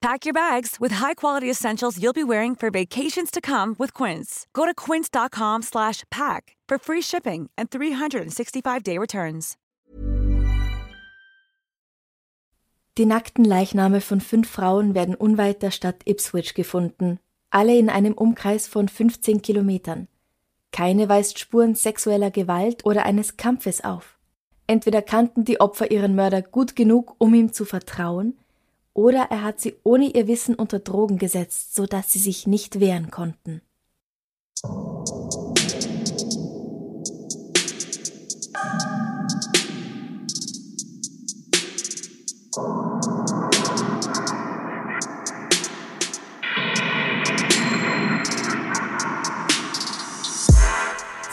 Pack your bags with high-quality essentials you'll be wearing for vacations to come with Quince. Go to quince.com slash pack for free shipping and 365-day returns. Die nackten Leichname von fünf Frauen werden unweit der Stadt Ipswich gefunden, alle in einem Umkreis von 15 Kilometern. Keine weist Spuren sexueller Gewalt oder eines Kampfes auf. Entweder kannten die Opfer ihren Mörder gut genug, um ihm zu vertrauen, oder er hat sie ohne ihr Wissen unter Drogen gesetzt, so dass sie sich nicht wehren konnten.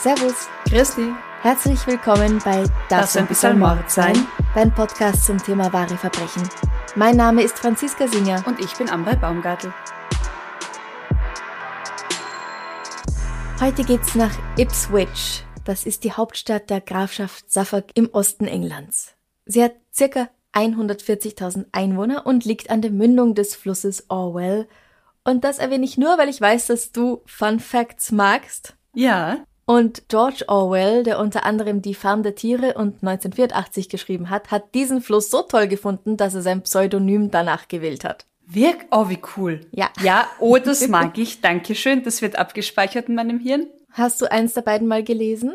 Servus, Christi. Herzlich willkommen bei Das ein bisschen Mord sein? dein Podcast zum Thema wahre Verbrechen. Mein Name ist Franziska Singer. Und ich bin Amrei Baumgartel. Heute geht's nach Ipswich. Das ist die Hauptstadt der Grafschaft Suffolk im Osten Englands. Sie hat circa 140.000 Einwohner und liegt an der Mündung des Flusses Orwell. Und das erwähne ich nur, weil ich weiß, dass du Fun Facts magst. Ja, Und George Orwell, der unter anderem Die Farm der Tiere und 1984 geschrieben hat, hat diesen Fluss so toll gefunden, dass er sein Pseudonym danach gewählt hat. wirk. Oh, wie cool. Ja. Ja, oh, das mag ich. Dankeschön. Das wird abgespeichert in meinem Hirn. Hast du eins der beiden mal gelesen?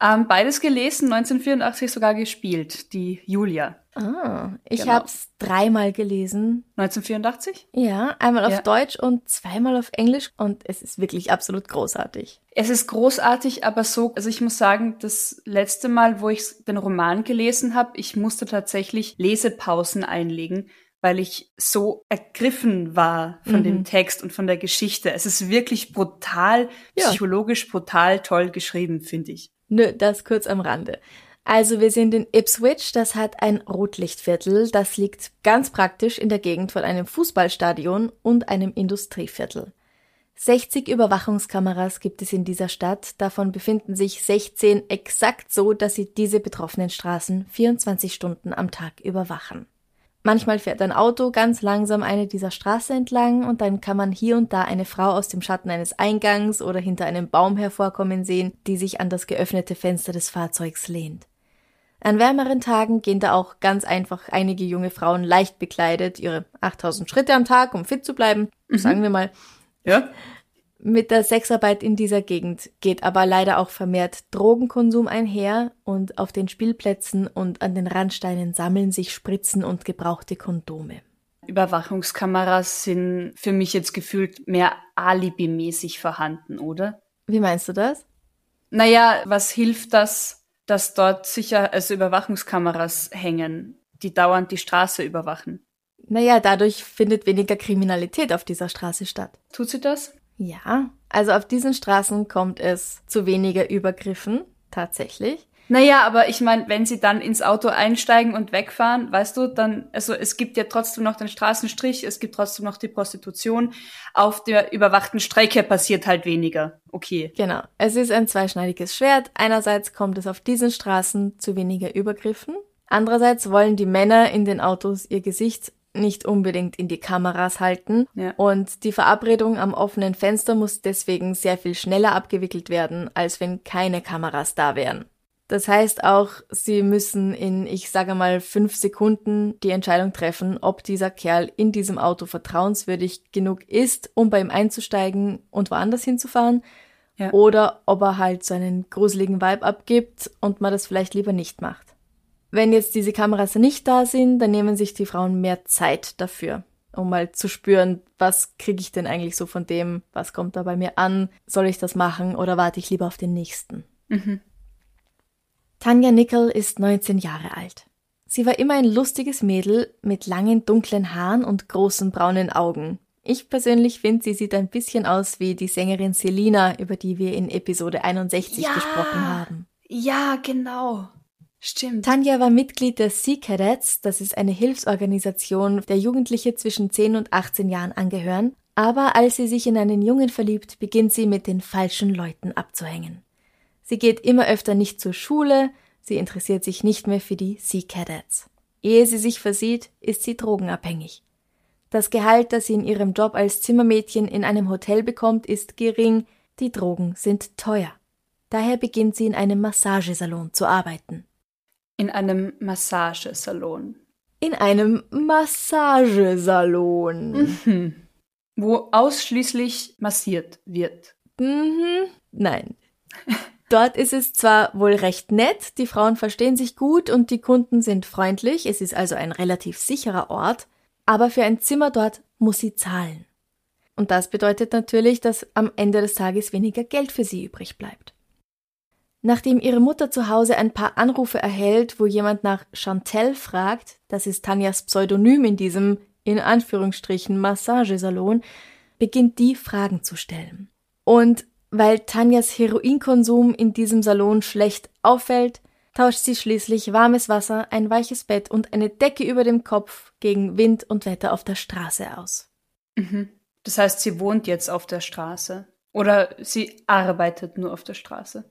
Ähm, beides gelesen, 1984 sogar gespielt. Die Julia. Ah, ich Genau. hab's dreimal gelesen. 1984? Ja, einmal auf Ja. Deutsch und zweimal auf Englisch und es ist wirklich absolut großartig. Es ist großartig, aber so, also ich muss sagen, das letzte Mal, wo ich den Roman gelesen habe, ich musste tatsächlich Lesepausen einlegen, weil ich so ergriffen war von dem Text und von der Geschichte. Es ist wirklich brutal, Ja. psychologisch brutal toll geschrieben, finde ich. Nö, das kurz am Rande. Also wir sind in Ipswich, das hat ein Rotlichtviertel, das liegt ganz praktisch in der Gegend von einem Fußballstadion und einem Industrieviertel. 60 Überwachungskameras gibt es in dieser Stadt, davon befinden sich 16 exakt so, dass sie diese betroffenen Straßen 24 Stunden am Tag überwachen. Manchmal fährt ein Auto ganz langsam eine dieser Straße entlang und dann kann man hier und da eine Frau aus dem Schatten eines Eingangs oder hinter einem Baum hervorkommen sehen, die sich an das geöffnete Fenster des Fahrzeugs lehnt. An wärmeren Tagen gehen da auch ganz einfach einige junge Frauen leicht bekleidet ihre 8000 Schritte am Tag, um fit zu bleiben, sagen wir mal. Ja? Mit der Sexarbeit in dieser Gegend geht aber leider auch vermehrt Drogenkonsum einher und auf den Spielplätzen und an den Randsteinen sammeln sich Spritzen und gebrauchte Kondome. Überwachungskameras sind für mich jetzt gefühlt mehr alibimäßig vorhanden, oder? Wie meinst du das? Naja, was hilft das, dass dort sicher also Überwachungskameras hängen, die dauernd die Straße überwachen? Naja, dadurch findet weniger Kriminalität auf dieser Straße statt. Tut sie das? Ja, also auf diesen Straßen kommt es zu weniger Übergriffen, tatsächlich. Naja, aber ich meine, wenn sie dann ins Auto einsteigen und wegfahren, weißt du, dann, also es gibt ja trotzdem noch den Straßenstrich, es gibt trotzdem noch die Prostitution. Auf der überwachten Strecke passiert halt weniger. Okay. Genau. Es ist ein zweischneidiges Schwert. Einerseits kommt es auf diesen Straßen zu weniger Übergriffen. Andererseits wollen die Männer in den Autos ihr Gesicht nicht unbedingt in die Kameras halten. Ja. Und die Verabredung am offenen Fenster muss deswegen sehr viel schneller abgewickelt werden, als wenn keine Kameras da wären. Das heißt auch, sie müssen in, ich sage mal, fünf Sekunden die Entscheidung treffen, ob dieser Kerl in diesem Auto vertrauenswürdig genug ist, um bei ihm einzusteigen und woanders hinzufahren, Ja. oder ob er halt so einen gruseligen Vibe abgibt und man das vielleicht lieber nicht macht. Wenn jetzt diese Kameras nicht da sind, dann nehmen sich die Frauen mehr Zeit dafür, um mal zu spüren, was kriege ich denn eigentlich so von dem, was kommt da bei mir an, soll ich das machen oder warte ich lieber auf den nächsten. Tanja Nickel ist 19 Jahre alt. Sie war immer ein lustiges Mädel mit langen dunklen Haaren und großen braunen Augen. Ich persönlich finde, sie sieht ein bisschen aus wie die Sängerin Selina, über die wir in Episode 61 Ja. gesprochen haben. Ja, genau. Stimmt. Tanja war Mitglied der Sea Cadets, das ist eine Hilfsorganisation, der Jugendliche zwischen 10 und 18 Jahren angehören, aber als sie sich in einen Jungen verliebt, beginnt sie mit den falschen Leuten abzuhängen. Sie geht immer öfter nicht zur Schule, sie interessiert sich nicht mehr für die Sea Cadets. Ehe sie sich versieht, ist sie drogenabhängig. Das Gehalt, das sie in ihrem Job als Zimmermädchen in einem Hotel bekommt, ist gering, die Drogen sind teuer. Daher beginnt sie in einem Massagesalon zu arbeiten. In einem Massagesalon. In einem Massagesalon. Mhm. Wo ausschließlich massiert wird. Mhm. Nein. Dort ist es zwar wohl recht nett, die Frauen verstehen sich gut und die Kunden sind freundlich, es ist also ein relativ sicherer Ort, aber für ein Zimmer dort muss sie zahlen. Und das bedeutet natürlich, dass am Ende des Tages weniger Geld für sie übrig bleibt. Nachdem ihre Mutter zu Hause ein paar Anrufe erhält, wo jemand nach Chantel fragt, das ist Tanjas Pseudonym in diesem in Anführungsstrichen Massagesalon, beginnt die Fragen zu stellen. Und weil Tanjas Heroinkonsum in diesem Salon schlecht auffällt, tauscht sie schließlich warmes Wasser, ein weiches Bett und eine Decke über dem Kopf gegen Wind und Wetter auf der Straße aus. Mhm. Das heißt, sie wohnt jetzt auf der Straße. Oder sie arbeitet nur auf der Straße.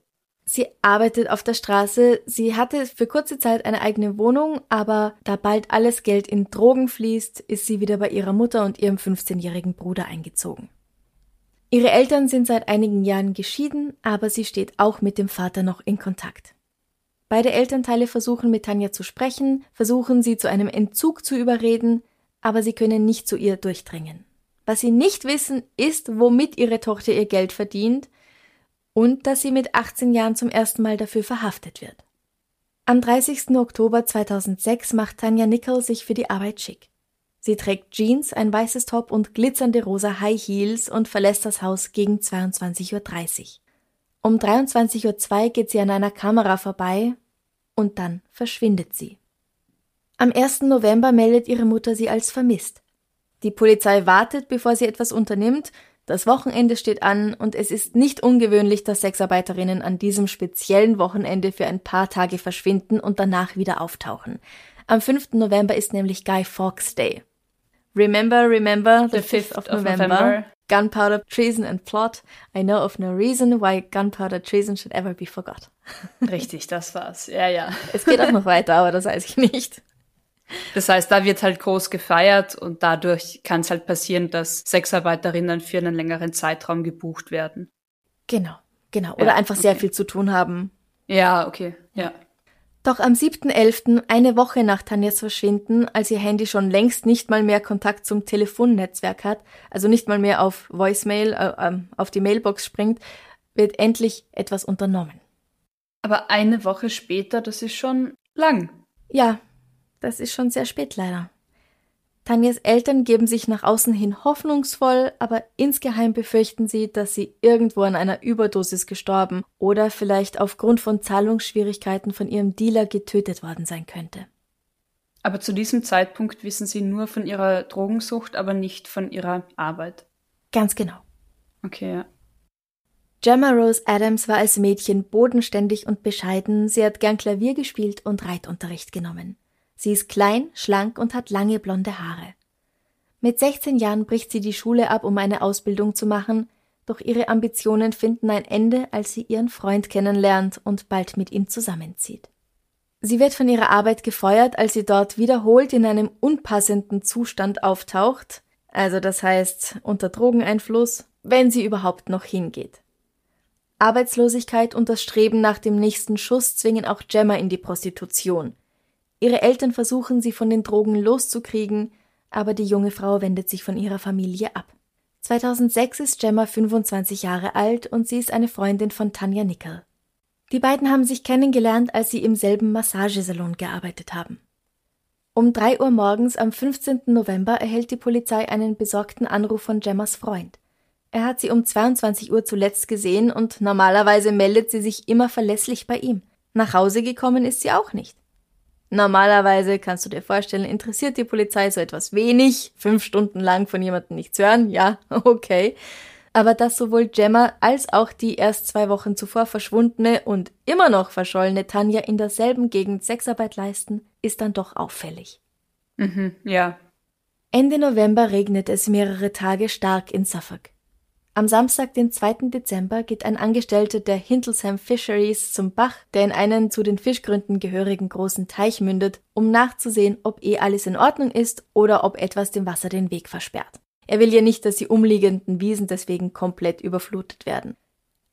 Sie arbeitet auf der Straße. Sie hatte für kurze Zeit eine eigene Wohnung, aber da bald alles Geld in Drogen fließt, ist sie wieder bei ihrer Mutter und ihrem 15-jährigen Bruder eingezogen. Ihre Eltern sind seit einigen Jahren geschieden, aber sie steht auch mit dem Vater noch in Kontakt. Beide Elternteile versuchen mit Tanja zu sprechen, versuchen sie zu einem Entzug zu überreden, aber sie können nicht zu ihr durchdringen. Was sie nicht wissen, ist, womit ihre Tochter ihr Geld verdient und dass sie mit 18 Jahren zum ersten Mal dafür verhaftet wird. Am 30. Oktober 2006 macht Tanja Nickel sich für die Arbeit schick. Sie trägt Jeans, ein weißes Top und glitzernde rosa High Heels und verlässt das Haus gegen 22.30 Uhr. Um 23.02 Uhr geht sie an einer Kamera vorbei und dann verschwindet sie. Am 1. November meldet ihre Mutter sie als vermisst. Die Polizei wartet, bevor sie etwas unternimmt, das Wochenende steht an und es ist nicht ungewöhnlich, dass Sexarbeiterinnen an diesem speziellen Wochenende für ein paar Tage verschwinden und danach wieder auftauchen. Am 5. November ist nämlich Guy Fawkes Day. Remember, remember the, the 5th of, of November. November. Gunpowder, treason and plot. I know of no reason why gunpowder treason should ever be forgot. Richtig, das war's. Ja, ja. Es geht auch noch weiter, aber das weiß ich nicht. Das heißt, da wird halt groß gefeiert und dadurch kann es halt passieren, dass Sexarbeiterinnen für einen längeren Zeitraum gebucht werden. Genau, genau. Oder ja, einfach okay. sehr viel zu tun haben. Ja, okay, ja. Doch am 7.11., eine Woche nach Tanjas Verschwinden, als ihr Handy schon längst nicht mal mehr Kontakt zum Telefonnetzwerk hat, also nicht mal mehr auf Voicemail, äh, äh, auf die Mailbox springt, wird endlich etwas unternommen. Aber eine Woche später, das ist schon lang. Ja, das ist schon sehr spät leider. Tanjas Eltern geben sich nach außen hin hoffnungsvoll, aber insgeheim befürchten sie, dass sie irgendwo an einer Überdosis gestorben oder vielleicht aufgrund von Zahlungsschwierigkeiten von ihrem Dealer getötet worden sein könnte. Aber zu diesem Zeitpunkt wissen sie nur von ihrer Drogensucht, aber nicht von ihrer Arbeit. Ganz genau. Okay, ja. Gemma Rose Adams war als Mädchen bodenständig und bescheiden, sie hat gern Klavier gespielt und Reitunterricht genommen. Sie ist klein, schlank und hat lange blonde Haare. Mit 16 Jahren bricht sie die Schule ab, um eine Ausbildung zu machen, doch ihre Ambitionen finden ein Ende, als sie ihren Freund kennenlernt und bald mit ihm zusammenzieht. Sie wird von ihrer Arbeit gefeuert, als sie dort wiederholt in einem unpassenden Zustand auftaucht, also das heißt unter Drogeneinfluss, wenn sie überhaupt noch hingeht. Arbeitslosigkeit und das Streben nach dem nächsten Schuss zwingen auch Gemma in die Prostitution – Ihre Eltern versuchen, sie von den Drogen loszukriegen, aber die junge Frau wendet sich von ihrer Familie ab. 2006 ist Gemma 25 Jahre alt und sie ist eine Freundin von Tanja Nickel. Die beiden haben sich kennengelernt, als sie im selben Massagesalon gearbeitet haben. Um drei Uhr morgens am 15. November erhält die Polizei einen besorgten Anruf von Gemmas Freund. Er hat sie um 22 Uhr zuletzt gesehen und normalerweise meldet sie sich immer verlässlich bei ihm. Nach Hause gekommen ist sie auch nicht. Normalerweise kannst du dir vorstellen, interessiert die Polizei so etwas wenig, fünf Stunden lang von jemandem nichts hören, ja, okay. Aber dass sowohl Gemma als auch die erst zwei Wochen zuvor verschwundene und immer noch verschollene Tanja in derselben Gegend Sexarbeit leisten, ist dann doch auffällig. Mhm, ja. Ende November regnet es mehrere Tage stark in Suffolk. Am Samstag, den 2. Dezember, geht ein Angestellter der Hindlesham Fisheries zum Bach, der in einen zu den Fischgründen gehörigen großen Teich mündet, um nachzusehen, ob eh alles in Ordnung ist oder ob etwas dem Wasser den Weg versperrt. Er will ja nicht, dass die umliegenden Wiesen deswegen komplett überflutet werden.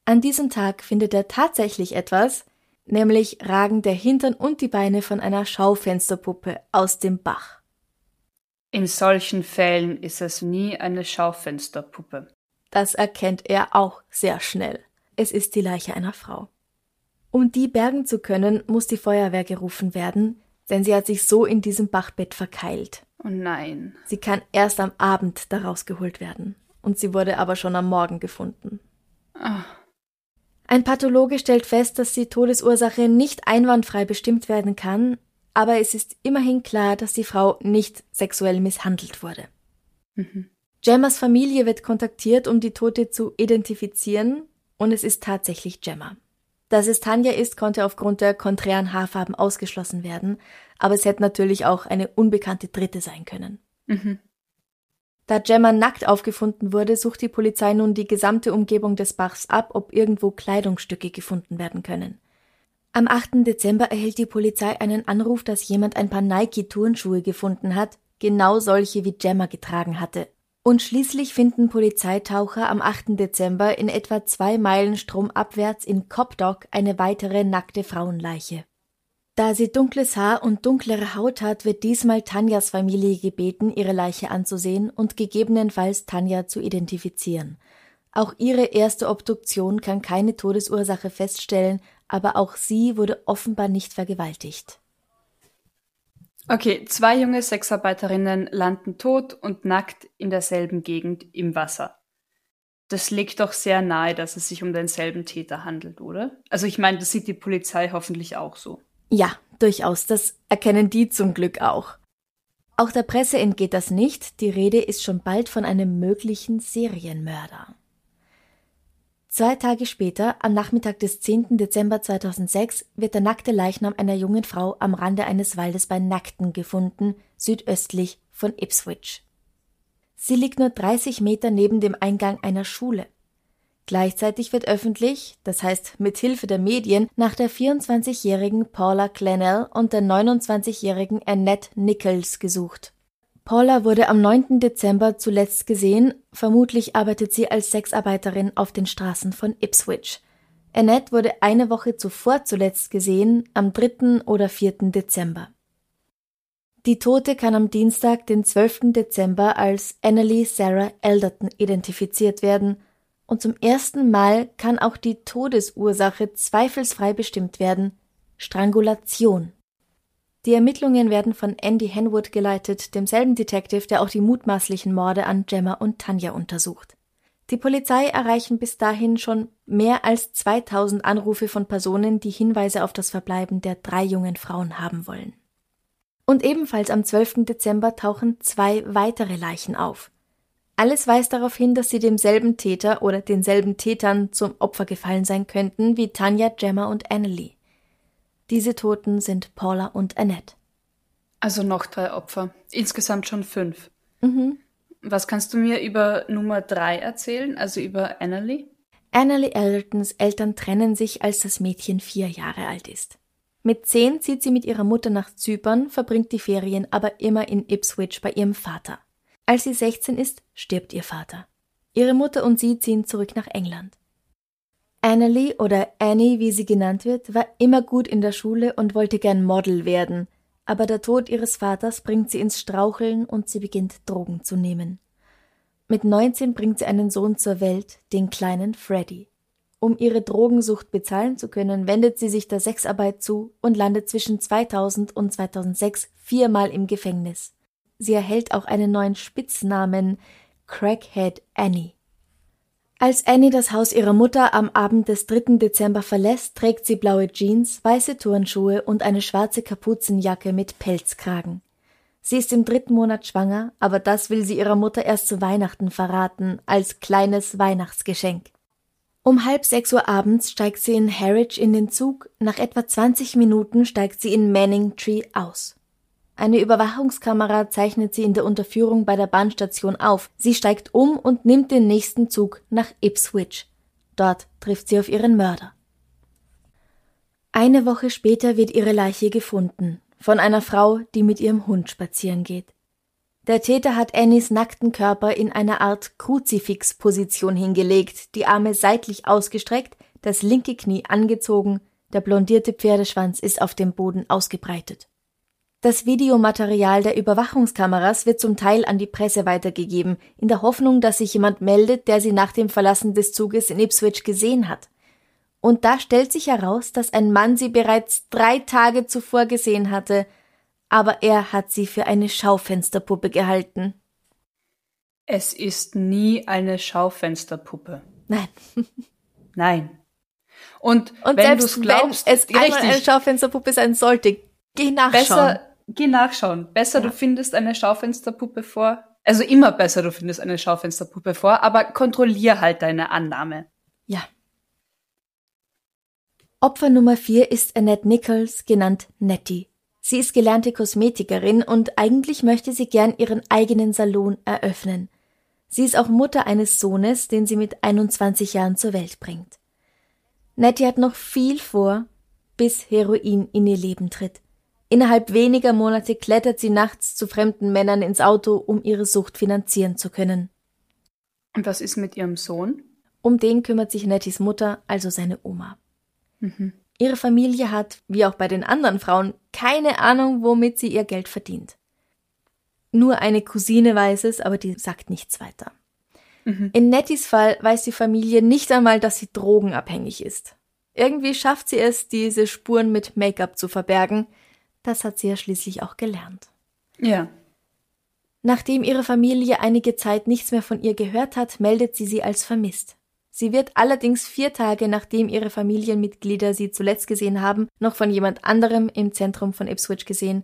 An diesem Tag findet er tatsächlich etwas, nämlich ragen der Hintern und die Beine von einer Schaufensterpuppe aus dem Bach. In solchen Fällen ist es nie eine Schaufensterpuppe. Das erkennt er auch sehr schnell. Es ist die Leiche einer Frau. Um die bergen zu können, muss die Feuerwehr gerufen werden, denn sie hat sich so in diesem Bachbett verkeilt. Oh nein. Sie kann erst am Abend daraus geholt werden. Und sie wurde aber schon am Morgen gefunden. Ach. Ein Pathologe stellt fest, dass die Todesursache nicht einwandfrei bestimmt werden kann, aber es ist immerhin klar, dass die Frau nicht sexuell misshandelt wurde. Mhm. Gemmas Familie wird kontaktiert, um die Tote zu identifizieren, und es ist tatsächlich Gemma. Dass es Tanja ist, konnte aufgrund der konträren Haarfarben ausgeschlossen werden, aber es hätte natürlich auch eine unbekannte Dritte sein können. Mhm. Da Gemma nackt aufgefunden wurde, sucht die Polizei nun die gesamte Umgebung des Bachs ab, ob irgendwo Kleidungsstücke gefunden werden können. Am 8. Dezember erhält die Polizei einen Anruf, dass jemand ein paar Nike-Turnschuhe gefunden hat, genau solche wie Gemma getragen hatte, und schließlich finden Polizeitaucher am 8. Dezember in etwa zwei Meilen stromabwärts in Copdock eine weitere nackte Frauenleiche. Da sie dunkles Haar und dunklere Haut hat, wird diesmal Tanjas Familie gebeten, ihre Leiche anzusehen und gegebenenfalls Tanja zu identifizieren. Auch ihre erste Obduktion kann keine Todesursache feststellen, aber auch sie wurde offenbar nicht vergewaltigt. Okay, zwei junge Sexarbeiterinnen landen tot und nackt in derselben Gegend im Wasser. Das legt doch sehr nahe, dass es sich um denselben Täter handelt, oder? Also ich meine, das sieht die Polizei hoffentlich auch so. Ja, durchaus, das erkennen die zum Glück auch. Auch der Presse entgeht das nicht, die Rede ist schon bald von einem möglichen Serienmörder. Zwei Tage später, am Nachmittag des 10. Dezember 2006, wird der nackte Leichnam einer jungen Frau am Rande eines Waldes bei Nackten gefunden, südöstlich von Ipswich. Sie liegt nur 30 Meter neben dem Eingang einer Schule. Gleichzeitig wird öffentlich, das heißt mit Hilfe der Medien, nach der 24-jährigen Paula Clennell und der 29-jährigen Annette Nichols gesucht. Paula wurde am 9. Dezember zuletzt gesehen, vermutlich arbeitet sie als Sexarbeiterin auf den Straßen von Ipswich. Annette wurde eine Woche zuvor zuletzt gesehen, am 3. oder 4. Dezember. Die Tote kann am Dienstag, den 12. Dezember, als Annalie Sarah Elderton identifiziert werden, und zum ersten Mal kann auch die Todesursache zweifelsfrei bestimmt werden Strangulation. Die Ermittlungen werden von Andy Henwood geleitet, demselben Detective, der auch die mutmaßlichen Morde an Gemma und Tanja untersucht. Die Polizei erreichen bis dahin schon mehr als 2000 Anrufe von Personen, die Hinweise auf das Verbleiben der drei jungen Frauen haben wollen. Und ebenfalls am 12. Dezember tauchen zwei weitere Leichen auf. Alles weist darauf hin, dass sie demselben Täter oder denselben Tätern zum Opfer gefallen sein könnten wie Tanja, Gemma und Annelie. Diese Toten sind Paula und Annette. Also noch drei Opfer. Insgesamt schon fünf. Mhm. Was kannst du mir über Nummer drei erzählen, also über Annalie? Annalie Eldertons Eltern trennen sich, als das Mädchen vier Jahre alt ist. Mit zehn zieht sie mit ihrer Mutter nach Zypern, verbringt die Ferien aber immer in Ipswich bei ihrem Vater. Als sie 16 ist, stirbt ihr Vater. Ihre Mutter und sie ziehen zurück nach England. Annalie oder Annie, wie sie genannt wird, war immer gut in der Schule und wollte gern Model werden, aber der Tod ihres Vaters bringt sie ins Straucheln und sie beginnt Drogen zu nehmen. Mit 19 bringt sie einen Sohn zur Welt, den kleinen Freddy. Um ihre Drogensucht bezahlen zu können, wendet sie sich der Sexarbeit zu und landet zwischen 2000 und 2006 viermal im Gefängnis. Sie erhält auch einen neuen Spitznamen Crackhead Annie. Als Annie das Haus ihrer Mutter am Abend des 3. Dezember verlässt, trägt sie blaue Jeans, weiße Turnschuhe und eine schwarze Kapuzenjacke mit Pelzkragen. Sie ist im dritten Monat schwanger, aber das will sie ihrer Mutter erst zu Weihnachten verraten, als kleines Weihnachtsgeschenk. Um halb sechs Uhr abends steigt sie in Harwich in den Zug, nach etwa 20 Minuten steigt sie in Manningtree aus. Eine Überwachungskamera zeichnet sie in der Unterführung bei der Bahnstation auf. Sie steigt um und nimmt den nächsten Zug nach Ipswich. Dort trifft sie auf ihren Mörder. Eine Woche später wird ihre Leiche gefunden, von einer Frau, die mit ihrem Hund spazieren geht. Der Täter hat Annies nackten Körper in einer Art Kruzifixposition hingelegt, die Arme seitlich ausgestreckt, das linke Knie angezogen, der blondierte Pferdeschwanz ist auf dem Boden ausgebreitet. Das Videomaterial der Überwachungskameras wird zum Teil an die Presse weitergegeben, in der Hoffnung, dass sich jemand meldet, der sie nach dem Verlassen des Zuges in Ipswich gesehen hat. Und da stellt sich heraus, dass ein Mann sie bereits drei Tage zuvor gesehen hatte, aber er hat sie für eine Schaufensterpuppe gehalten. Es ist nie eine Schaufensterpuppe. Nein. Nein. Und, Und wenn selbst glaubst, wenn es einmal richtig, eine Schaufensterpuppe sein sollte, geh nachschauen. besser, geh nachschauen. Besser, Ja. du findest eine Schaufensterpuppe vor. Also immer besser, du findest eine Schaufensterpuppe vor, aber kontrollier halt deine Annahme. Ja. Opfer Nummer vier ist Annette Nichols, genannt Nettie. Sie ist gelernte Kosmetikerin und eigentlich möchte sie gern ihren eigenen Salon eröffnen. Sie ist auch Mutter eines Sohnes, den sie mit 21 Jahren zur Welt bringt. Nettie hat noch viel vor, bis Heroin in ihr Leben tritt. Innerhalb weniger Monate klettert sie nachts zu fremden Männern ins Auto, um ihre Sucht finanzieren zu können. Und was ist mit ihrem Sohn? Um den kümmert sich Netties Mutter, also seine Oma. Mhm. Ihre Familie hat, wie auch bei den anderen Frauen, keine Ahnung, womit sie ihr Geld verdient. Nur eine Cousine weiß es, aber die sagt nichts weiter. Mhm. In Netties Fall weiß die Familie nicht einmal, dass sie drogenabhängig ist. Irgendwie schafft sie es, diese Spuren mit Make-up zu verbergen. Das hat sie ja schließlich auch gelernt. Ja. Nachdem ihre Familie einige Zeit nichts mehr von ihr gehört hat, meldet sie sie als vermisst. Sie wird allerdings vier Tage nachdem ihre Familienmitglieder sie zuletzt gesehen haben, noch von jemand anderem im Zentrum von Ipswich gesehen.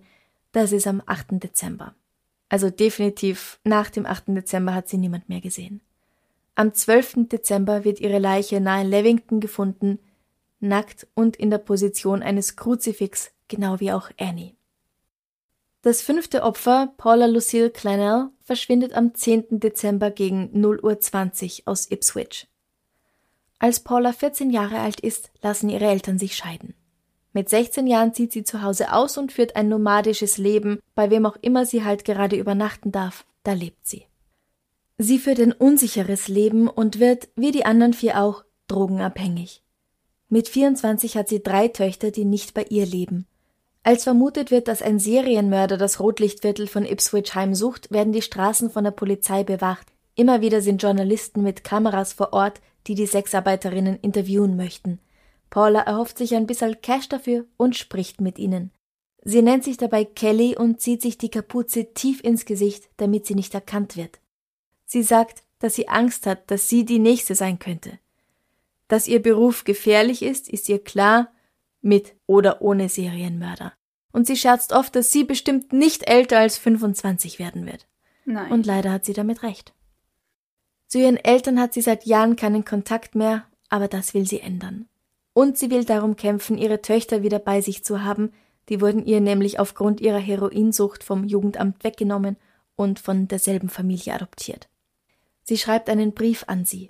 Das ist am 8. Dezember. Also definitiv nach dem 8. Dezember hat sie niemand mehr gesehen. Am 12. Dezember wird ihre Leiche nahe Levington gefunden, nackt und in der Position eines Kruzifix, genau wie auch Annie. Das fünfte Opfer, Paula Lucille Clennell, verschwindet am 10. Dezember gegen 0.20 Uhr aus Ipswich. Als Paula 14 Jahre alt ist, lassen ihre Eltern sich scheiden. Mit 16 Jahren zieht sie zu Hause aus und führt ein nomadisches Leben, bei wem auch immer sie halt gerade übernachten darf, da lebt sie. Sie führt ein unsicheres Leben und wird, wie die anderen vier auch, drogenabhängig. Mit 24 hat sie drei Töchter, die nicht bei ihr leben. Als vermutet wird, dass ein Serienmörder das Rotlichtviertel von Ipswich heimsucht, werden die Straßen von der Polizei bewacht. Immer wieder sind Journalisten mit Kameras vor Ort, die die Sexarbeiterinnen interviewen möchten. Paula erhofft sich ein bisschen Cash dafür und spricht mit ihnen. Sie nennt sich dabei Kelly und zieht sich die Kapuze tief ins Gesicht, damit sie nicht erkannt wird. Sie sagt, dass sie Angst hat, dass sie die Nächste sein könnte. Dass ihr Beruf gefährlich ist, ist ihr klar, mit oder ohne Serienmörder. Und sie scherzt oft, dass sie bestimmt nicht älter als 25 werden wird. Nein. Und leider hat sie damit recht. Zu ihren Eltern hat sie seit Jahren keinen Kontakt mehr, aber das will sie ändern. Und sie will darum kämpfen, ihre Töchter wieder bei sich zu haben, die wurden ihr nämlich aufgrund ihrer Heroinsucht vom Jugendamt weggenommen und von derselben Familie adoptiert. Sie schreibt einen Brief an sie.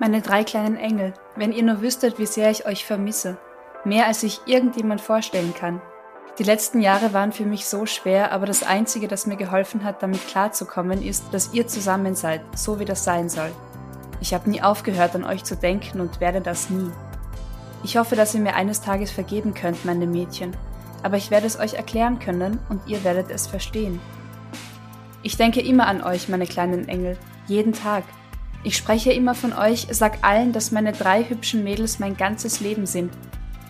Meine drei kleinen Engel, wenn ihr nur wüsstet, wie sehr ich euch vermisse. Mehr als sich irgendjemand vorstellen kann. Die letzten Jahre waren für mich so schwer, aber das Einzige, das mir geholfen hat, damit klarzukommen, ist, dass ihr zusammen seid, so wie das sein soll. Ich habe nie aufgehört, an euch zu denken und werde das nie. Ich hoffe, dass ihr mir eines Tages vergeben könnt, meine Mädchen, aber ich werde es euch erklären können und ihr werdet es verstehen. Ich denke immer an euch, meine kleinen Engel, jeden Tag. Ich spreche immer von euch, sag allen, dass meine drei hübschen Mädels mein ganzes Leben sind.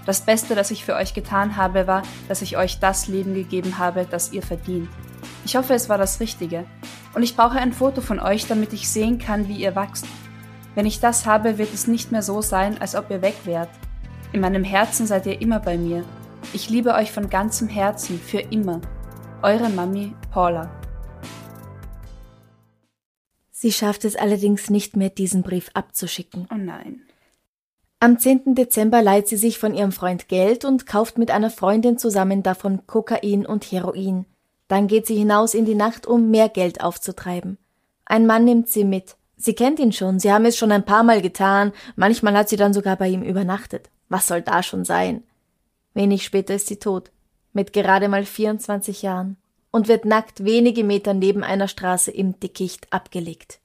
Das Beste, das ich für euch getan habe, war, dass ich euch das Leben gegeben habe, das ihr verdient. Ich hoffe, es war das Richtige. Und ich brauche ein Foto von euch, damit ich sehen kann, wie ihr wachst. Wenn ich das habe, wird es nicht mehr so sein, als ob ihr weg wärt. In meinem Herzen seid ihr immer bei mir. Ich liebe euch von ganzem Herzen, für immer. Eure Mami Paula. Sie schafft es allerdings nicht mehr, diesen Brief abzuschicken. Oh nein. Am 10. Dezember leiht sie sich von ihrem Freund Geld und kauft mit einer Freundin zusammen davon Kokain und Heroin. Dann geht sie hinaus in die Nacht, um mehr Geld aufzutreiben. Ein Mann nimmt sie mit. Sie kennt ihn schon, sie haben es schon ein paar Mal getan, manchmal hat sie dann sogar bei ihm übernachtet. Was soll da schon sein? Wenig später ist sie tot, mit gerade mal 24 Jahren, und wird nackt wenige Meter neben einer Straße im Dickicht abgelegt.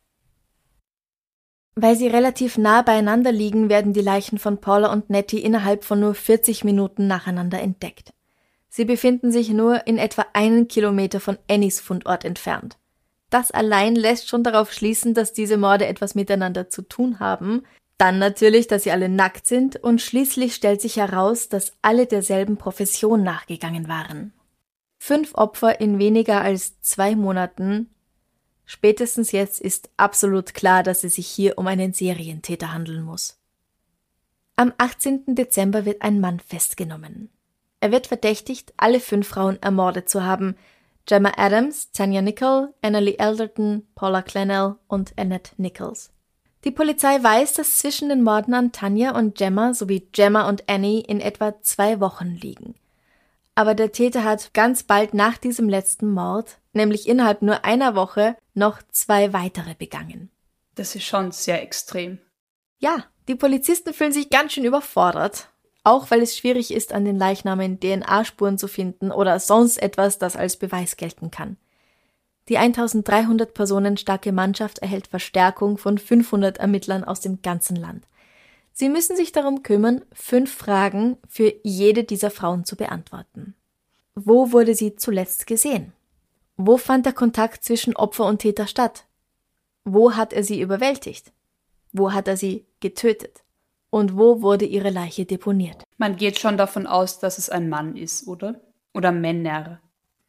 Weil sie relativ nah beieinander liegen, werden die Leichen von Paula und Nettie innerhalb von nur 40 Minuten nacheinander entdeckt. Sie befinden sich nur in etwa einen Kilometer von Annies Fundort entfernt. Das allein lässt schon darauf schließen, dass diese Morde etwas miteinander zu tun haben. Dann natürlich, dass sie alle nackt sind und schließlich stellt sich heraus, dass alle derselben Profession nachgegangen waren. Fünf Opfer in weniger als zwei Monaten Spätestens jetzt ist absolut klar, dass es sich hier um einen Serientäter handeln muss. Am 18. Dezember wird ein Mann festgenommen. Er wird verdächtigt, alle fünf Frauen ermordet zu haben. Gemma Adams, Tanya Nicol, Annalie Elderton, Paula Clennell und Annette Nichols. Die Polizei weiß, dass zwischen den Morden an Tanya und Gemma sowie Gemma und Annie in etwa zwei Wochen liegen. Aber der Täter hat ganz bald nach diesem letzten Mord, nämlich innerhalb nur einer Woche, noch zwei weitere begangen. Das ist schon sehr extrem. Ja, die Polizisten fühlen sich ganz schön überfordert. Auch weil es schwierig ist, an den Leichnamen DNA-Spuren zu finden oder sonst etwas, das als Beweis gelten kann. Die 1300 Personen starke Mannschaft erhält Verstärkung von 500 Ermittlern aus dem ganzen Land. Sie müssen sich darum kümmern, fünf Fragen für jede dieser Frauen zu beantworten. Wo wurde sie zuletzt gesehen? Wo fand der Kontakt zwischen Opfer und Täter statt? Wo hat er sie überwältigt? Wo hat er sie getötet? Und wo wurde ihre Leiche deponiert? Man geht schon davon aus, dass es ein Mann ist, oder? Oder Männer.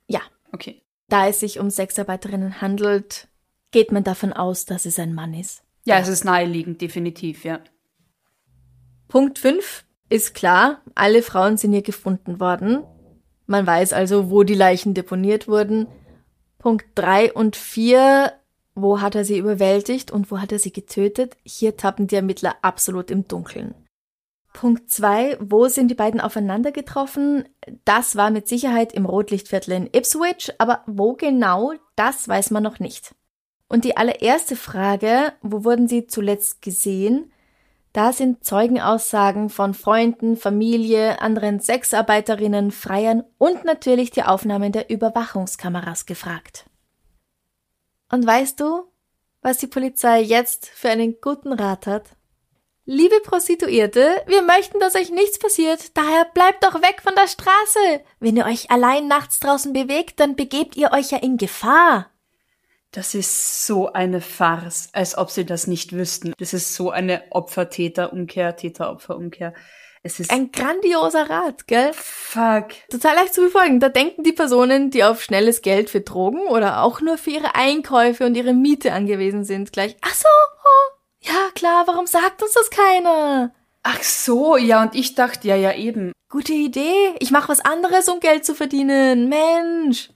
Ja. Okay. Da es sich um Sexarbeiterinnen handelt, geht man davon aus, dass es ein Mann ist. Ja, es ist naheliegend, definitiv, ja. Punkt 5 ist klar, alle Frauen sind hier gefunden worden. Man weiß also, wo die Leichen deponiert wurden. Punkt drei und vier, wo hat er sie überwältigt und wo hat er sie getötet? Hier tappen die Ermittler absolut im Dunkeln. Punkt zwei, wo sind die beiden aufeinander getroffen? Das war mit Sicherheit im Rotlichtviertel in Ipswich, aber wo genau, das weiß man noch nicht. Und die allererste Frage, wo wurden sie zuletzt gesehen? Da sind Zeugenaussagen von Freunden, Familie, anderen Sexarbeiterinnen, Freiern und natürlich die Aufnahmen der Überwachungskameras gefragt. Und weißt du, was die Polizei jetzt für einen guten Rat hat? Liebe Prostituierte, wir möchten, dass euch nichts passiert, daher bleibt doch weg von der Straße. Wenn ihr euch allein nachts draußen bewegt, dann begebt ihr euch ja in Gefahr. Das ist so eine Farce, als ob sie das nicht wüssten. Das ist so eine Opfer-Täter-Umkehr, Täter-Opfer-Umkehr. Es ist ein grandioser Rat, gell? Fuck. Total leicht zu befolgen. Da denken die Personen, die auf schnelles Geld für Drogen oder auch nur für ihre Einkäufe und ihre Miete angewiesen sind, gleich, ach so, oh, ja klar, warum sagt uns das keiner? Ach so, ja, und ich dachte, ja, ja, eben. Gute Idee. Ich mache was anderes, um Geld zu verdienen. Mensch.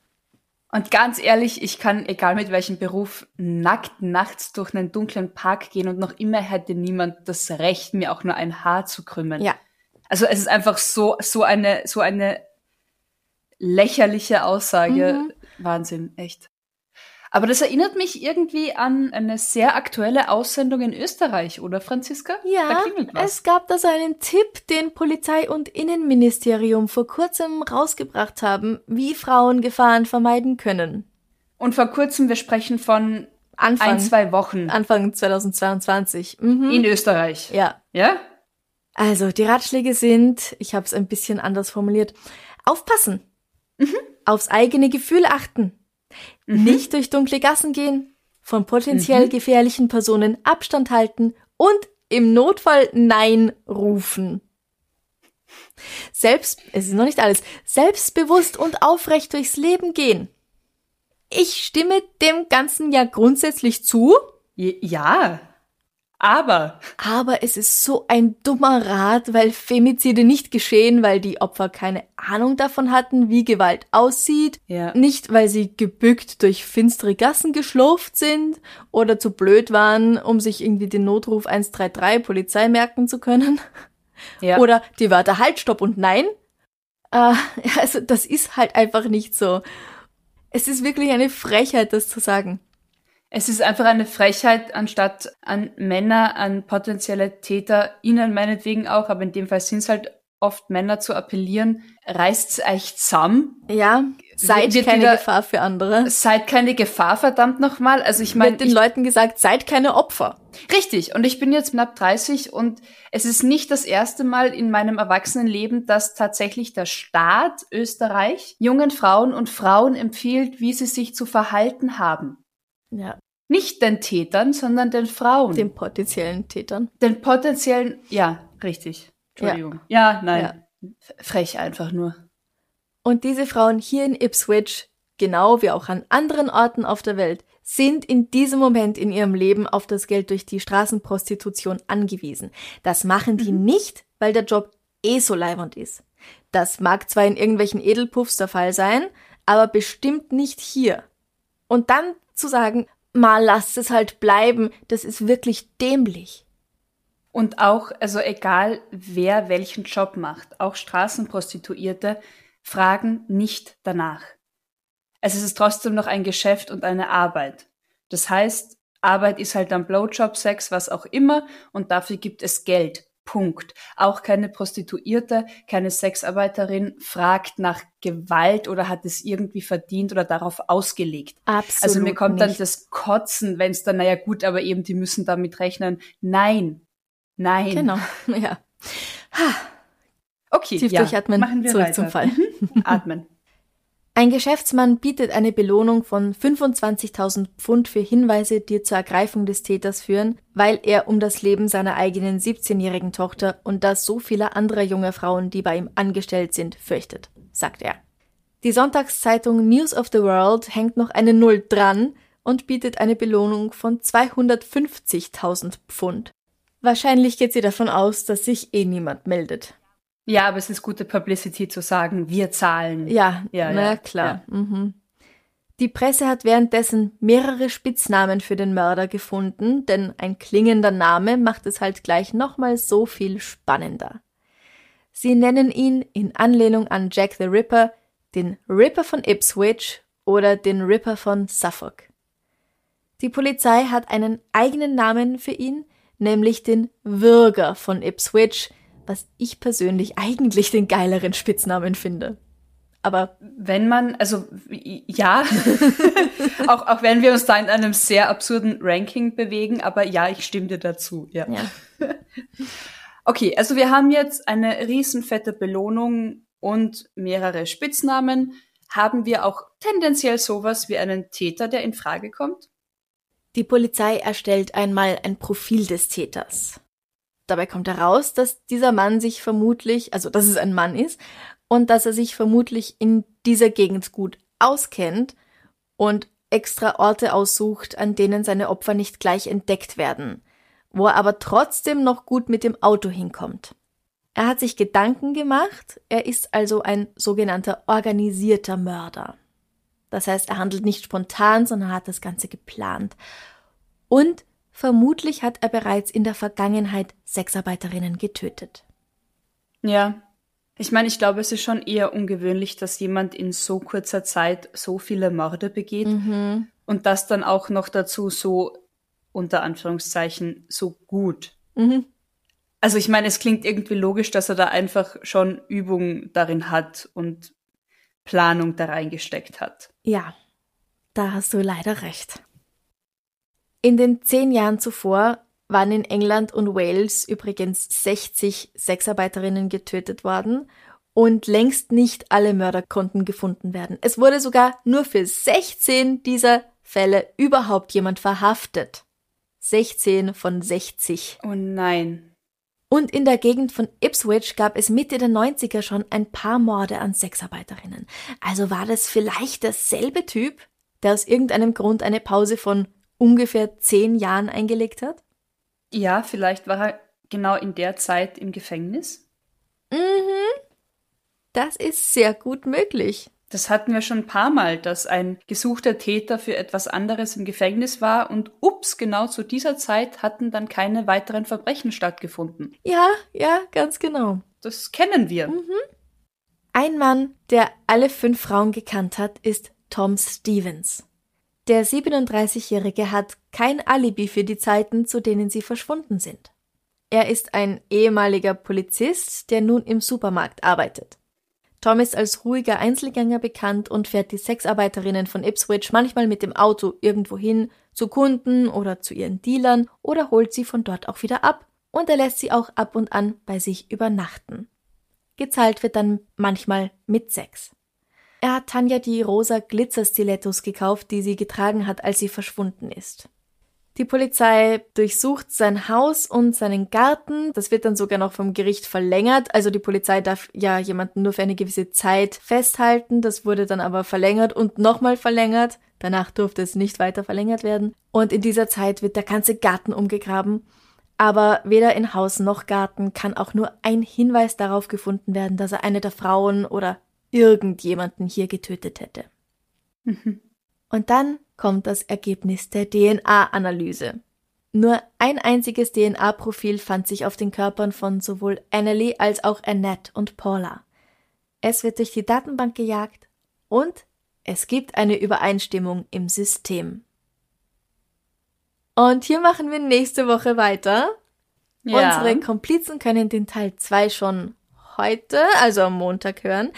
Und ganz ehrlich, ich kann, egal mit welchem Beruf, nackt nachts durch einen dunklen Park gehen und noch immer hätte niemand das Recht, mir auch nur ein Haar zu krümmen. Ja. Also es ist einfach so, so eine, so eine lächerliche Aussage. Mhm. Wahnsinn, echt. Aber das erinnert mich irgendwie an eine sehr aktuelle Aussendung in Österreich, oder Franziska? Ja, es gab da so einen Tipp, den Polizei und Innenministerium vor kurzem rausgebracht haben, wie Frauen Gefahren vermeiden können. Und vor kurzem, wir sprechen von Anfang, ein, zwei Wochen Anfang 2022. Mhm. in Österreich. ja. Ja? Also, die Ratschläge sind, ich habe es ein bisschen anders formuliert, aufpassen, aufs eigene Gefühl achten, nicht durch dunkle Gassen gehen, von potenziell gefährlichen Personen Abstand halten und im Notfall Nein rufen. Selbst, es ist noch nicht alles, selbstbewusst und aufrecht durchs Leben gehen. Ich stimme dem Ganzen ja grundsätzlich zu, Ja. Aber Aber es ist so ein dummer Rat, weil Femizide nicht geschehen, weil die Opfer keine Ahnung davon hatten, wie Gewalt aussieht. Ja. Nicht, weil sie gebückt durch finstere Gassen geschlurft sind oder zu blöd waren, um sich irgendwie den Notruf 133 Polizei merken zu können. ja. Oder die Wörter Halt, Stopp und Nein. Äh, also das ist halt einfach nicht so. Es ist wirklich eine Frechheit, das zu sagen. Es ist einfach eine Frechheit, anstatt an Männer, an potenzielle TäterInnen meinetwegen auch, aber in dem Fall sind es halt oft Männer zu appellieren, reißt's euch zusammen, Ja, seid keine wieder- Gefahr für andere. seid keine Gefahr, verdammt nochmal. Also ich meine, Wird den Leuten gesagt, seid keine Opfer. Richtig. Und ich bin jetzt knapp 30 und es ist nicht das erste Mal in meinem Erwachsenenleben, dass tatsächlich der Staat Österreich jungen Frauen und Frauen empfiehlt, wie sie sich zu verhalten haben. Ja, Nicht den Tätern, sondern den Frauen. den potenziellen Tätern. den potenziellen, ja, richtig. Entschuldigung. Ja, nein. F- Frech einfach nur. Und diese Frauen hier in Ipswich, genau wie auch an anderen Orten auf der Welt, sind in diesem Moment in ihrem Leben auf das Geld durch die Straßenprostitution angewiesen. Das machen die nicht, weil der Job eh so leibend ist. Das mag zwar in irgendwelchen Edelpuffs der Fall sein, aber bestimmt nicht hier. Und dann zu sagen, mal lasst es halt bleiben, das ist wirklich dämlich. Und auch, also egal wer welchen Job macht, auch Straßenprostituierte fragen nicht danach. Es ist trotzdem noch ein Geschäft und eine Arbeit. Das heißt, Arbeit ist halt dann Blowjob, Sex, was auch immer, und dafür gibt es Geld. Punkt. Auch keine Prostituierte, keine Sexarbeiterin fragt nach Gewalt oder hat es irgendwie verdient oder darauf ausgelegt. Absolut Also mir kommt dann nicht. das Kotzen, wenn es dann, naja gut, aber eben, die müssen damit rechnen. Nein. Nein. Genau, ja. Okay, Tief ja. durchatmen, Machen wir zurück weiter. zum Fall. Mhm. Atmen. Ein Geschäftsmann bietet eine Belohnung von 25.000 Pfund für Hinweise, die zur Ergreifung des Täters führen, weil er um das Leben seiner eigenen 17-jährigen Tochter und das so vieler anderer junger Frauen, die bei ihm angestellt sind, fürchtet, sagt er. Die Sonntagszeitung News of the World hängt noch eine Null dran und bietet eine Belohnung von 250.000 Pfund. Wahrscheinlich geht sie davon aus, dass sich eh niemand meldet. Ja, aber es ist gute Publicity zu sagen, wir zahlen. Ja, Ja, na ja, klar. Mhm. Die Presse hat währenddessen mehrere Spitznamen für den Mörder gefunden, denn ein klingender Name macht es halt gleich nochmal so viel spannender. Sie nennen ihn in Anlehnung an Jack the Ripper den Ripper von Ipswich oder den Ripper von Suffolk. Die Polizei hat einen eigenen Namen für ihn, nämlich den Würger von Ipswich, was ich persönlich eigentlich den geileren Spitznamen finde. Aber Wenn man, also ja, auch, auch wenn wir uns da in einem sehr absurden Ranking bewegen, aber ja, ich stimme dir dazu. Ja. ja, Okay, also wir haben jetzt eine riesenfette Belohnung und mehrere Spitznamen. Haben wir auch tendenziell sowas wie einen Täter, der in Frage kommt? Die Polizei erstellt einmal ein Profil des Täters. Dabei kommt heraus, dass dieser Mann sich vermutlich, also dass es ein Mann ist, und dass er sich vermutlich in dieser Gegend gut auskennt und extra Orte aussucht, an denen seine Opfer nicht gleich entdeckt werden, wo er aber trotzdem noch gut mit dem Auto hinkommt. Er hat sich Gedanken gemacht, er ist also ein sogenannter organisierter Mörder. Das heißt, er handelt nicht spontan, sondern hat das Ganze geplant. Und vermutlich hat er bereits in der Vergangenheit Sexarbeiterinnen getötet. Ja. Ich meine, ich glaube, es ist schon eher ungewöhnlich, dass jemand in so kurzer Zeit so viele Morde begeht Mhm. und das dann auch noch dazu so unter Anführungszeichen so gut. Mhm. Also ich meine, es klingt irgendwie logisch, dass er da einfach schon Übung darin hat und Planung da reingesteckt hat. Ja, da hast du leider recht. In den zehn Jahren zuvor waren in England und Wales übrigens 60 Sexarbeiterinnen getötet worden und längst nicht alle Mörder konnten gefunden werden. Es wurde sogar nur für 16 dieser Fälle überhaupt jemand verhaftet. 16 von 60. Oh nein. Und in der Gegend von Ipswich gab es Mitte der 90er schon ein paar Morde an Sexarbeiterinnen. Also war das vielleicht derselbe Typ, der aus irgendeinem Grund eine Pause von ungefähr zehn Jahren eingelegt hat? Ja, vielleicht war er genau in der Zeit im Gefängnis. Mhm. Das ist sehr gut möglich. Das hatten wir schon ein paar Mal, dass ein gesuchter Täter für etwas anderes im Gefängnis war und ups, genau zu dieser Zeit hatten dann keine weiteren Verbrechen stattgefunden. Ja, ja, ganz genau. Das kennen wir. Ein Mann, der alle fünf Frauen gekannt hat, ist Tom Stevens. Der 37-Jährige hat kein Alibi für die Zeiten, zu denen sie verschwunden sind. Er ist ein ehemaliger Polizist, der nun im Supermarkt arbeitet. Tom ist als ruhiger Einzelgänger bekannt und fährt die Sexarbeiterinnen von Ipswich manchmal mit dem Auto irgendwo hin, zu Kunden oder zu ihren Dealern oder holt sie von dort auch wieder ab und er lässt sie auch ab und an bei sich übernachten. Gezahlt wird dann manchmal mit Sex. Er hat Tanja die rosa Glitzerstilettos gekauft, die sie getragen hat, als sie verschwunden ist. Die Polizei durchsucht sein Haus und seinen Garten. Das wird dann sogar noch vom Gericht verlängert. Also die Polizei darf ja jemanden nur für eine gewisse Zeit festhalten. Das wurde dann aber verlängert und nochmal verlängert. Danach durfte es nicht weiter verlängert werden. Und in dieser Zeit wird der ganze Garten umgegraben. Aber weder in Haus noch Garten kann auch nur ein Hinweis darauf gefunden werden, dass er eine der Frauen oder irgendjemanden hier getötet hätte. Und dann kommt das Ergebnis der DNA-Analyse. Nur ein einziges DNA-Profil fand sich auf den Körpern von sowohl Annalie als auch Annette und Paula. Es wird durch die Datenbank gejagt und es gibt eine Übereinstimmung im System. Und hier machen wir nächste Woche weiter. Ja. Unsere Komplizen können den Teil 2 schon heute, also am Montag hören.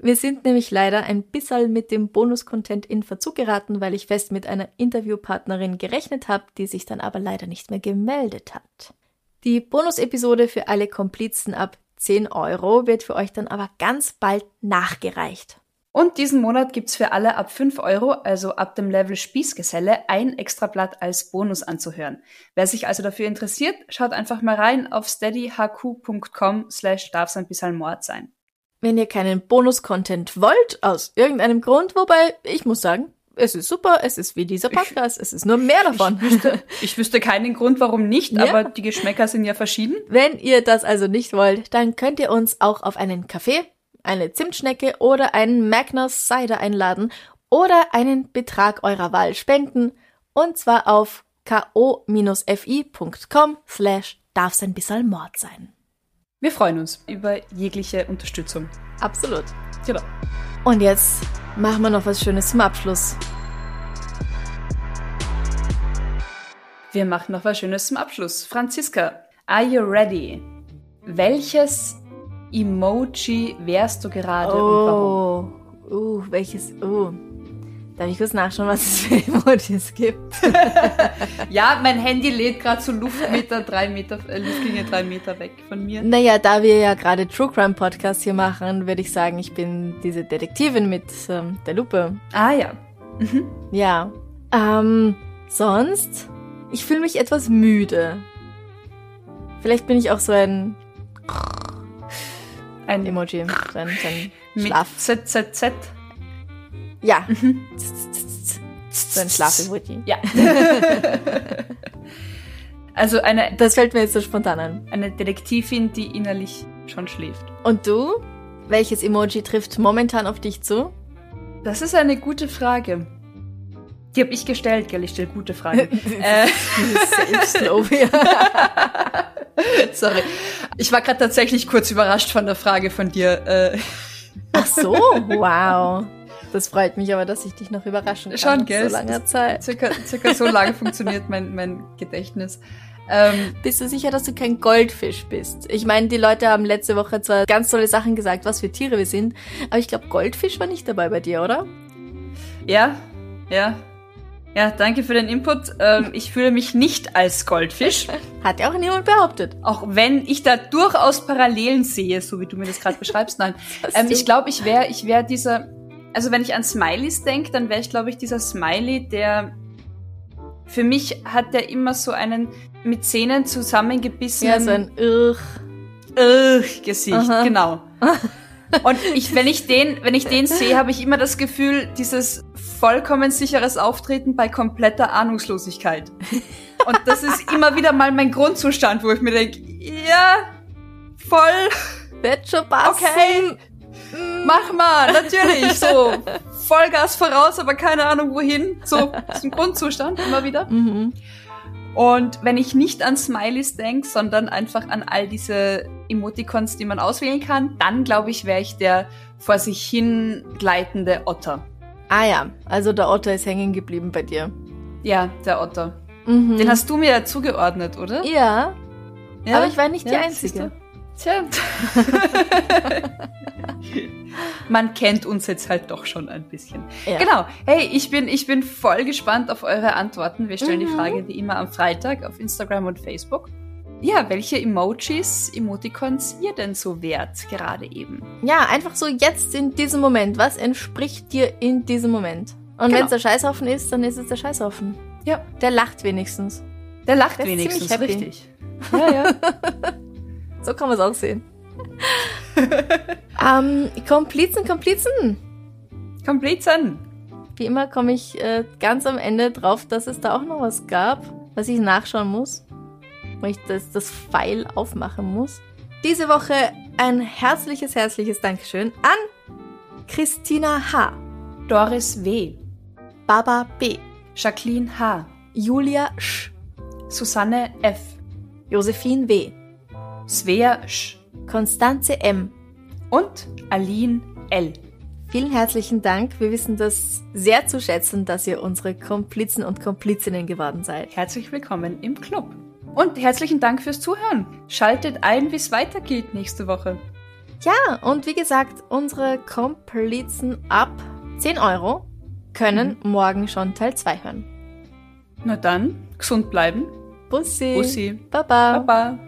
Wir sind nämlich leider ein bisschen mit dem Bonus-Content in Verzug geraten, weil ich fest mit einer Interviewpartnerin gerechnet habe, die sich dann aber leider nicht mehr gemeldet hat. Die Bonus-Episode für alle Komplizen ab 10 Euro wird für euch dann aber ganz bald nachgereicht. Und diesen Monat gibt's für alle ab 5 Euro, also ab dem Level Spießgeselle, ein Extrablatt als Bonus anzuhören. Wer sich also dafür interessiert, schaut einfach mal rein auf steadyhq.com slash darf's ein bisschen Mord sein. Wenn ihr keinen Bonus-Content wollt, aus irgendeinem Grund, wobei ich muss sagen, es ist super, es ist wie dieser Podcast, es ist nur mehr davon. Ich wüsste keinen Grund, warum nicht, Ja. aber die Geschmäcker sind ja verschieden. Wenn ihr das also nicht wollt, dann könnt ihr uns auch auf einen Kaffee, eine Zimtschnecke oder einen Magnus Cider einladen oder einen Betrag eurer Wahl spenden und zwar auf ko-fi.com slash darf's ein bisschen Mord sein. Wir freuen uns über jegliche Unterstützung. Absolut. Genau. Und jetzt machen wir noch was Schönes zum Abschluss. Wir machen noch was Schönes zum Abschluss. Franziska, are you ready? Welches Emoji wärst du gerade und warum? Oh, uh, welches, uh. Darf ich kurz nachschauen, was es für Emojis gibt? Ja, mein Handy lädt gerade so Luftmeter, drei Meter, äh, Luftlinie drei Meter weg von mir. Naja, da wir ja gerade True Crime Podcast hier machen, würde ich sagen, ich bin diese Detektivin mit ähm, der Lupe. Ah ja. Ja. Ähm, sonst? Ich fühle mich etwas müde. Vielleicht bin ich auch so ein Ein Emoji, so ein, so ein Schlaf. ZZZ. Ja. So ein Schlaf-Emoji. Ja. Also eine, Das fällt mir jetzt so spontan an. eine Detektivin, die innerlich schon schläft. Und du? Welches Emoji trifft momentan auf dich zu? Das ist eine gute Frage. Die habe ich gestellt, gell? Ich stelle gute Fragen. äh, sorry. Ich war gerade tatsächlich kurz überrascht von der Frage von dir. Äh, Ach so, wow. Das freut mich aber, dass ich dich noch überraschen kann. Schon, gell? So langer Zeit. circa, circa so lange funktioniert mein, mein Gedächtnis. Ähm, Bist du sicher, dass du kein Goldfisch bist? Ich meine, die Leute haben letzte Woche zwar ganz tolle Sachen gesagt, was für Tiere wir sind, aber ich glaube, Goldfisch war nicht dabei bei dir, oder? ja, ja. Ja, danke für den Input. Ähm, ich fühle mich nicht als Goldfisch, Hat ja auch niemand behauptet. auch wenn ich da durchaus Parallelen sehe, so wie du mir das gerade beschreibst. Nein, ähm, ich glaube, ich wäre ich wär dieser, also wenn ich an Smileys denke, dann wäre ich, glaube ich, dieser Smiley, der für mich hat der immer so einen mit Zähnen zusammengebissenen Ja, so ein Irr. äh, Gesicht, Aha. genau. Und ich, wenn ich den, wenn ich den sehe, habe ich immer das Gefühl, dieses vollkommen sicheres Auftreten bei kompletter Ahnungslosigkeit. Und das ist immer wieder mal mein Grundzustand, wo ich mir denke, ja, voll, Wird schon passen. okay, mach mal, natürlich, so, Vollgas voraus, aber keine Ahnung wohin, so, ist ein Grundzustand, immer wieder. Mhm. Und wenn ich nicht an Smileys denke, sondern einfach an all diese Emoticons, die man auswählen kann, dann glaube ich, wäre ich der vor sich hin gleitende Otter. Ah ja, also der Otter ist hängen geblieben bei dir. Ja, der Otter. Mhm. Den hast du mir ja zugeordnet, oder? ja, Ja? aber ich war nicht die Ja, Einzige. siehst du? Tja. Man kennt uns jetzt halt doch schon ein bisschen. Ja. Genau. Hey, ich bin, ich bin voll gespannt auf eure Antworten. Wir stellen die Mhm. Frage wie immer am Freitag auf Instagram und Facebook. Ja, welche Emojis, Emoticons ihr denn so wert gerade eben? Ja, einfach so jetzt in diesem Moment. Was entspricht dir in diesem Moment? Und Genau. wenn es der Scheißhaufen ist, dann ist es der Scheißhaufen. Ja, Der lacht wenigstens. der lacht Der wenigstens, richtig. Ja, ja. So kann man es auch sehen. ähm, Komplizen, Komplizen. Komplizen. Wie immer komme ich äh, ganz am Ende drauf, dass es da auch noch was gab, was ich nachschauen muss. Wo ich das, das Pfeil aufmachen muss. Diese Woche ein herzliches, herzliches Dankeschön an Christina H., Doris W. Baba B., Jacqueline H. Julia Sch., Susanne F. Josephine W., Svea Sch. Konstanze M., Und Aline L. Vielen herzlichen Dank. Wir wissen das sehr zu schätzen, dass ihr unsere Komplizen und Komplizinnen geworden seid. Herzlich willkommen im Club. Und herzlichen Dank fürs Zuhören. Schaltet ein, wie es weitergeht nächste Woche. Ja, und wie gesagt, unsere Komplizen ab 10 Euro können morgen schon Teil 2 hören. Na dann, gesund bleiben. Bussi. Bussi. Baba. Baba.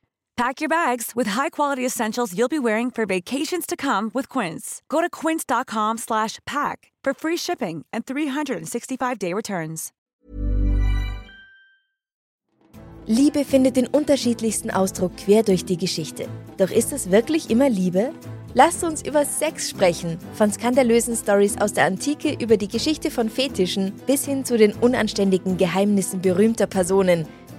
Pack your bags with high-quality essentials you'll be wearing for vacations to come with Quince. Go to quince.com slash pack for free shipping and 365-day returns. Liebe findet den unterschiedlichsten Ausdruck quer durch die Geschichte. Doch ist es wirklich immer Liebe? Lasst uns über Sex sprechen. Von skandalösen Stories aus der Antike über die Geschichte von Fetischen bis hin zu den unanständigen Geheimnissen berühmter Personen.